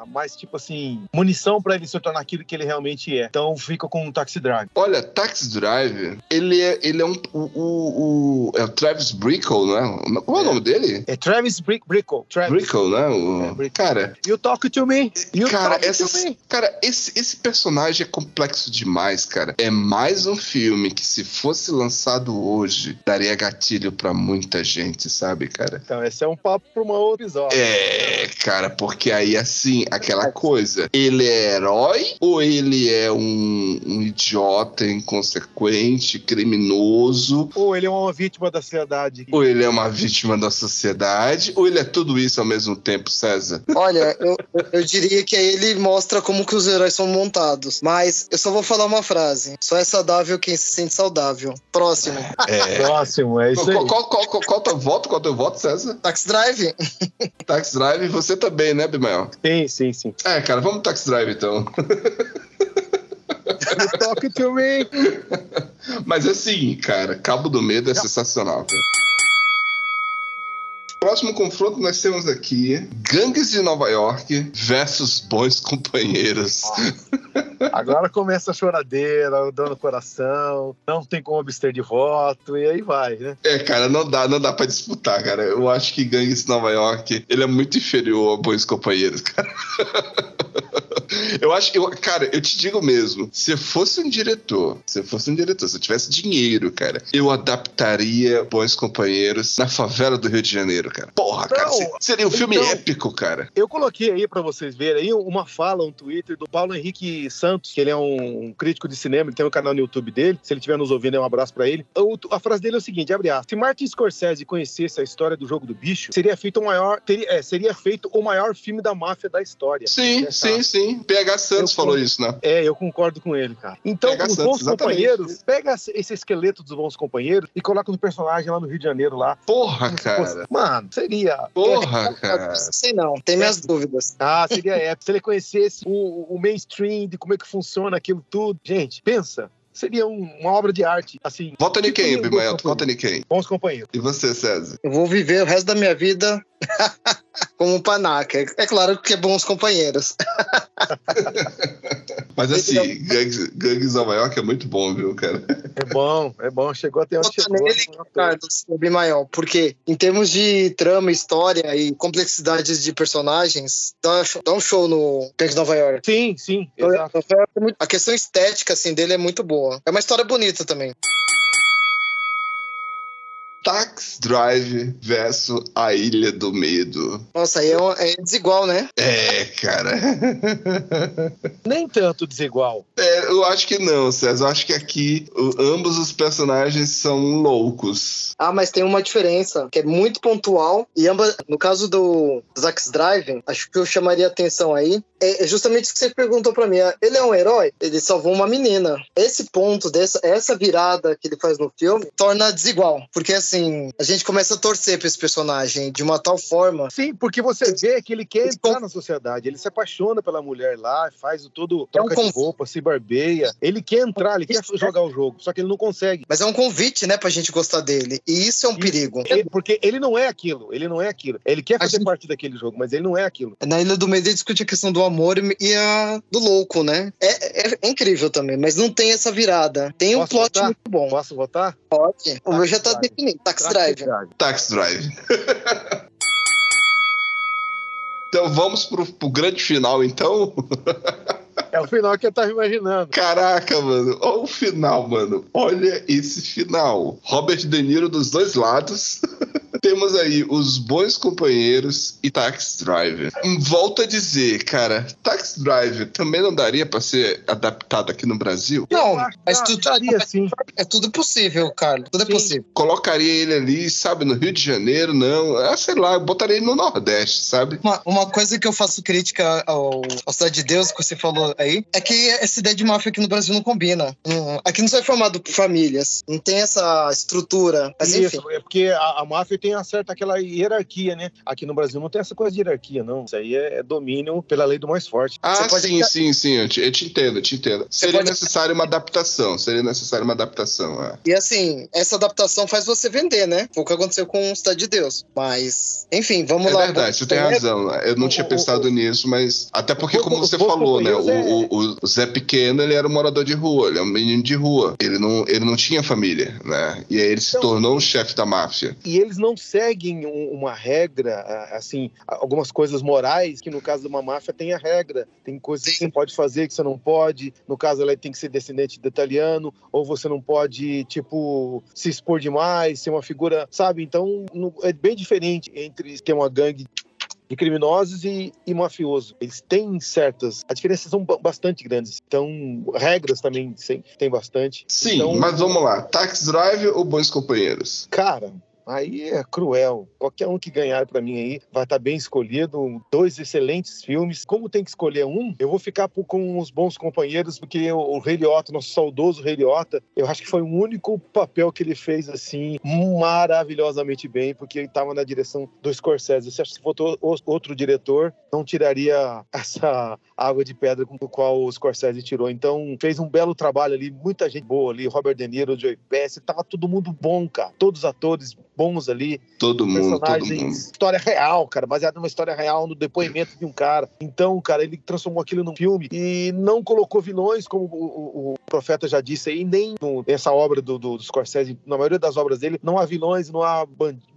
mais tipo assim, munição pra ele se tornar aquilo que ele realmente é. Então, fica com o Taxi Drive. Olha, Tax Driver, ele é, ele é um. O, o, o- é o Travis Brickle, não é? Qual é o É. nome dele? É Travis Brick Brickle. Travis. Brickle, né? O- É, Brickle. Cara, You talk to me. You cara, talk essas, to me. cara esse, esse personagem é complexo demais, cara. É mais um filme que, se fosse lançado hoje, daria gatilho pra muita gente, sabe, cara? Então, esse é um papo para uma outra episódio. É, cara, porque aí assim, aquela coisa, ele é herói ou ele é um, um idiota inconsequente, criminoso? Ou ele é uma vítima da sociedade. Ou ele é uma vítima da sociedade? Ou ele é tudo isso ao mesmo tempo, César? Olha, eu, eu- diria que aí ele mostra como que os heróis são montados. Mas eu só vou falar uma frase. Só é saudável quem se sente saudável. Próximo. É. Próximo, é isso Qual, aí. qual, qual, qual, qual teu voto? Qual teu voto, César? Taxi Drive? Tax Drive, você também, né, Bimael? Sim, sim, sim. É, cara, vamos Tax Drive então. Talk to me. Mas assim, cara, Cabo do Medo é sensacional. Cara. Próximo confronto nós temos aqui Gangues de Nova York versus Bons Companheiros. Agora começa a choradeira, o dor no coração, não tem como abster de voto, e aí vai, né? É, cara, não dá, não dá pra disputar, cara. Eu acho que Gangues de Nova York, ele é muito inferior a Bons Companheiros, cara. Eu acho que, eu, cara, eu te digo mesmo, se eu fosse um diretor, se eu fosse um diretor, se eu tivesse dinheiro, cara, eu adaptaria Bons Companheiros na favela do Rio de Janeiro, cara. Porra, cara, seria um filme então- épico, cara. Eu coloquei aí pra vocês verem aí uma fala, um Twitter do Paulo Henrique Santos, que ele é um, crítico de cinema, ele tem um canal no YouTube dele. Se ele estiver nos ouvindo, é um abraço pra ele. A frase dele é o seguinte: abre aspas. Se Martin Scorsese conhecesse a história do jogo do bicho, seria feito o maior, teria, é, seria feito o maior filme da máfia da história. Sim, sim, sim. PH Santos Eu- falou isso, né? É, eu concordo com ele, cara. Então, os Santos, bons exatamente. companheiros, pega esse esqueleto dos bons companheiros e coloca no personagem lá no Rio de Janeiro lá. Porra, se fosse- cara. Mano, seria. Porra, cara. Não sei não, tem minhas dúvidas. Ah, seria épico. Se ele conhecesse o, o mainstream de como é que funciona aquilo tudo. Gente, pensa. Seria um- uma obra de arte, assim. Vota em Tipo quem, Bimael? bom Vota em quem? Bons companheiros. E você, César? Eu vou viver o resto da minha vida como um panaca. É claro que é bons companheiros. Mas assim, Gangues, Gangues Nova York é muito bom, viu, cara? É bom, é bom. Chegou até onde Votar chegou. nele, Carlos Bimael, porque em termos de trama, história e complexidades de personagens, dá, dá um show no Gangs de Nova York. Sim, sim, exato. É A questão estética assim, dele é muito boa. É uma história bonita também. Drive versus A Ilha do Medo. Nossa, aí é, um- é desigual, né? É, cara. Nem tanto desigual. É, eu acho que não, César. Eu acho que aqui o- ambos os personagens são loucos. Ah, mas tem uma diferença que é muito pontual. E ambas, no caso do Zack Drive, acho que eu chamaria atenção aí. É é justamente isso que você perguntou pra mim. Ah, Ele é um herói? Ele salvou uma menina. Esse ponto, dessa, essa virada que ele faz no filme, torna desigual. Porque assim, a gente começa a torcer pra esse personagem de uma tal forma. Sim, porque você vê que ele quer entrar na sociedade. Ele se apaixona pela mulher lá, faz o todo, É um troca de roupa, se barbeia. Ele quer entrar, ele quer jogar o jogo, só que ele não consegue. Mas é um convite, né, pra gente gostar dele. E isso é um perigo. Ele- porque ele não é aquilo, ele não é aquilo. Ele quer fazer gente- parte daquele jogo, mas ele não é aquilo. Na Ilha do Medo ele discute a questão do amor e a do louco, né? É, é- é incrível também, mas não tem essa virada. Tem um Posso plot votar? muito bom. Posso votar? Pode. O meu já tá definido. Tax Drive. Tax Drive. então vamos pro, pro grande final, então. É o final que eu tava imaginando. Caraca, mano. Olha o final, mano. Olha esse final. Robert De Niro dos dois lados. Temos aí os bons companheiros e Tax Driver. Volto a dizer, cara, Tax Driver também não daria pra ser adaptado aqui no Brasil? Não, mas tudo, daria, sim. é tudo possível, Carlos. Tudo Sim. é possível. Colocaria ele ali, sabe, no Rio de Janeiro, não. Ah, sei lá, botaria ele no Nordeste, sabe? Uma, uma coisa que eu faço crítica ao, ao Cidade de Deus, que você falou aí, é que essa ideia de máfia aqui no Brasil não combina. Aqui não foi formado por famílias. Não tem essa estrutura. Mas enfim. Isso, é porque a, a máfia tem uma certa aquela hierarquia, né? Aqui no Brasil não tem essa coisa de hierarquia, não. Isso aí é, é domínio pela lei do mais forte. Ah, pode- sim, sim, sim, eu te, eu te entendo, eu te entendo. Seria pode- necessário uma adaptação, seria necessário uma adaptação, é. E assim, essa adaptação faz você vender, né? Foi o que aconteceu com Cidade de Deus. Mas, enfim, vamos É lá. verdade, você tem É, razão. Eu não o- tinha o- pensado o- nisso, mas. Até porque, o- como você falou, né? O, companheiros o- o Zé Pequeno, ele era um morador de rua, ele é um menino de rua. Ele não, ele não tinha família, né? E aí ele se Então- tornou o chefe da máfia. E eles não seguem um- uma regra, assim, algumas coisas morais, que no caso de uma máfia tem a regra. Tem coisas que você pode fazer que você não pode. No caso, ela tem que ser descendente de italiano, ou você não pode, tipo, se expor demais, ser uma figura, sabe? Então, no- é bem diferente entre ter uma gangue de criminosos e, e mafioso. Eles têm certas. As diferenças são ba- bastante grandes. Então, regras também sim, tem bastante. Sim, Então, mas vamos lá. Tax Drive ou Bons Companheiros? Cara, aí é cruel. Qualquer um que ganhar pra mim aí vai estar bem escolhido. Dois excelentes filmes. Como tem que escolher um, eu vou ficar com os bons companheiros, porque o, Rei Liotta, nosso saudoso Rei Liotta, eu acho que foi o único papel que ele fez assim maravilhosamente bem, porque ele estava na direção do Scorsese. Se fosse outro diretor, não tiraria essa água de pedra com o qual o Scorsese tirou. Então, fez um belo trabalho ali, muita gente boa ali, Robert De Niro, Joey Pesci, tava todo mundo bom, cara. Todos os atores bons ali. Todo mundo, todo mundo. história real, cara, baseada numa história real, no depoimento de um cara. Então, cara, ele transformou aquilo num filme e não colocou vilões, como o- o profeta já disse aí, nem no- nessa obra do, do, do Scorsese, na maioria das obras dele, não há vilões, não há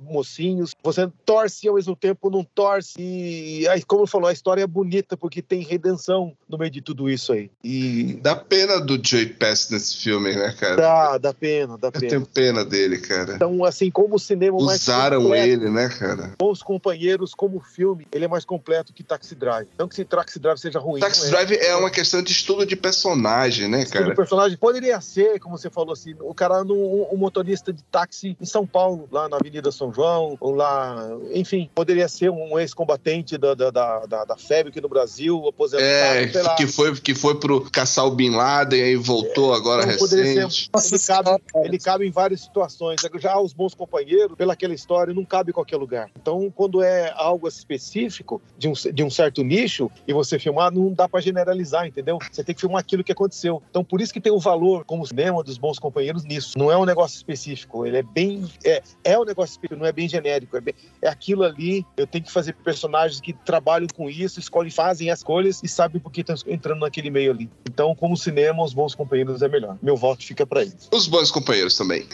mocinhos. Você torce e ao mesmo tempo não torce. E aí, como falou, a história é bonita porque tem redenção no meio de tudo isso aí. E Dá pena do Joey Pass nesse filme, né, cara? dá, dá pena, dá Eu pena. tenho pena dele, cara. Então, assim, como o cinema mais Usaram completo, ele, né, cara? Bons Companheiros, como filme, ele é mais completo que Taxi Drive. Não que se Taxi Drive seja ruim. Taxi é. Drive é uma questão de estudo de personagem, né, cara? Personagem poderia ser, como você falou assim, o cara no um motorista de táxi em São Paulo, lá na Avenida São João, ou lá, enfim, poderia ser um ex-combatente da, da, da, da, FEB aqui no Brasil, aposentado, É, lá. que foi, que foi pro caçar o Bin Laden e aí voltou agora Então, ser- recente. Nossa Ele cabe, ele cabe em várias situações. Já os bons companheiros, pelaquela história, não cabe em qualquer lugar. Então, quando é algo específico de um, de um certo nicho e você filmar, não dá pra generalizar, entendeu? Você tem que filmar aquilo que aconteceu. Então, por isso que tem o valor como cinema dos bons companheiros nisso. Não é um negócio específico. Ele é bem. É, é um negócio específico, não é bem genérico. É, bem- é aquilo ali. Eu tenho que fazer personagens que trabalham com isso, escolhem, fazem as escolhas e sabem por que estão entrando naquele meio ali. Então, como cinema, os bons companheiros é melhor. Meu voto fica pra eles. Os bons companheiros também.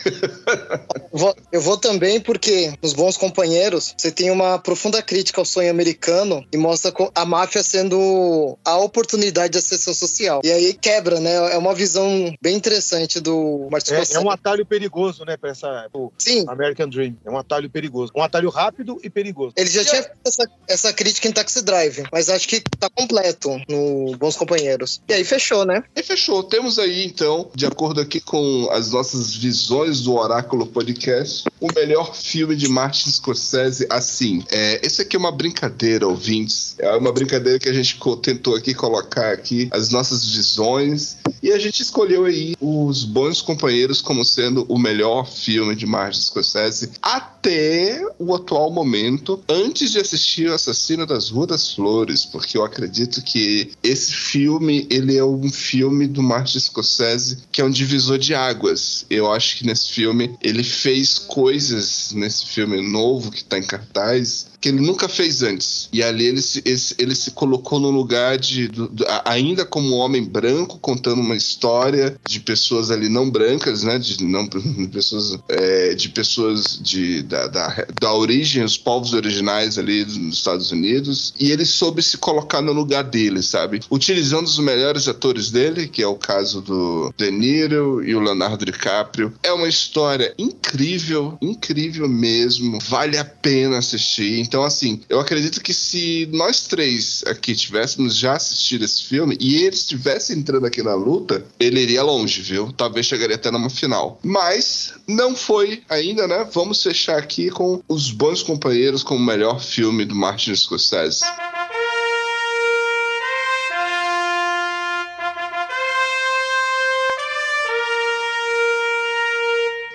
Eu vou, eu vou também porque nos Bons Companheiros você tem uma profunda crítica ao sonho americano e mostra a máfia sendo a oportunidade de ascensão social. E aí quebra, né? É uma visão bem interessante do Martin É, Scorsese. é um atalho perigoso, né, pra essa, Sim, American Dream. É um atalho perigoso. Um atalho rápido e perigoso. ele já tinha feito essa, essa crítica em Taxi Drive, mas acho que tá completo no Bons Companheiros. E aí fechou, né? E fechou. Temos aí, então, de acordo aqui com as nossas visões do Oráculo Podcast, o melhor filme de Martin Scorsese, assim. É, esse aqui é uma brincadeira, ouvintes. É uma brincadeira que a gente tentou aqui colocar aqui as nossas visões. E a gente escolheu aí os Bons Companheiros como sendo o melhor filme de Martin Scorsese até o atual momento, antes de assistir o Assassino das Ruas das Flores, porque eu acredito que esse filme, ele é um filme do Martin Scorsese que é um divisor de águas. Eu acho que nesse filme ele fez coisas nesse filme novo que tá em cartaz que ele nunca fez antes. E ali ele se, ele, ele se colocou no lugar de, do- do- ainda como homem branco, contando uma história de pessoas ali não brancas, né? De não de pessoas, é, de pessoas de, da, da, da origem, os povos originais ali dos Estados Unidos. E ele soube se colocar no lugar dele, sabe? Utilizando os melhores atores dele, que é o caso do De Niro e o Leonardo DiCaprio. É uma história incrível, incrível mesmo. Vale a pena assistir. Então, assim, eu acredito que se nós três aqui tivéssemos já assistido esse filme e ele estivesse entrando aqui na luta, ele iria longe, viu? Talvez chegaria até numa final. Mas não foi ainda, né? Vamos fechar aqui com Os Bons Companheiros como o melhor filme do Martin Scorsese.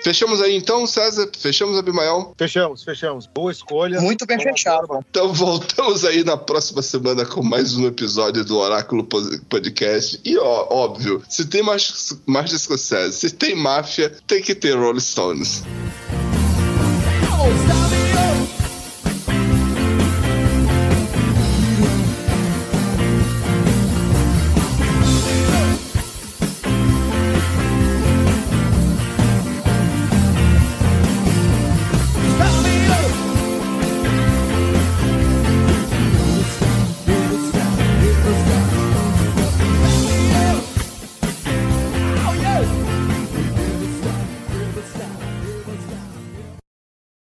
Fechamos aí então, César? Fechamos, Abimael? Fechamos, fechamos. Boa escolha. Muito bem Vamos fechado. agora. Então voltamos aí na próxima semana com mais um episódio do Oráculo Pod- Podcast. E ó, óbvio, se tem Martin Martin Scorsese, se tem máfia, tem que ter Rolling Stones. Oh, stop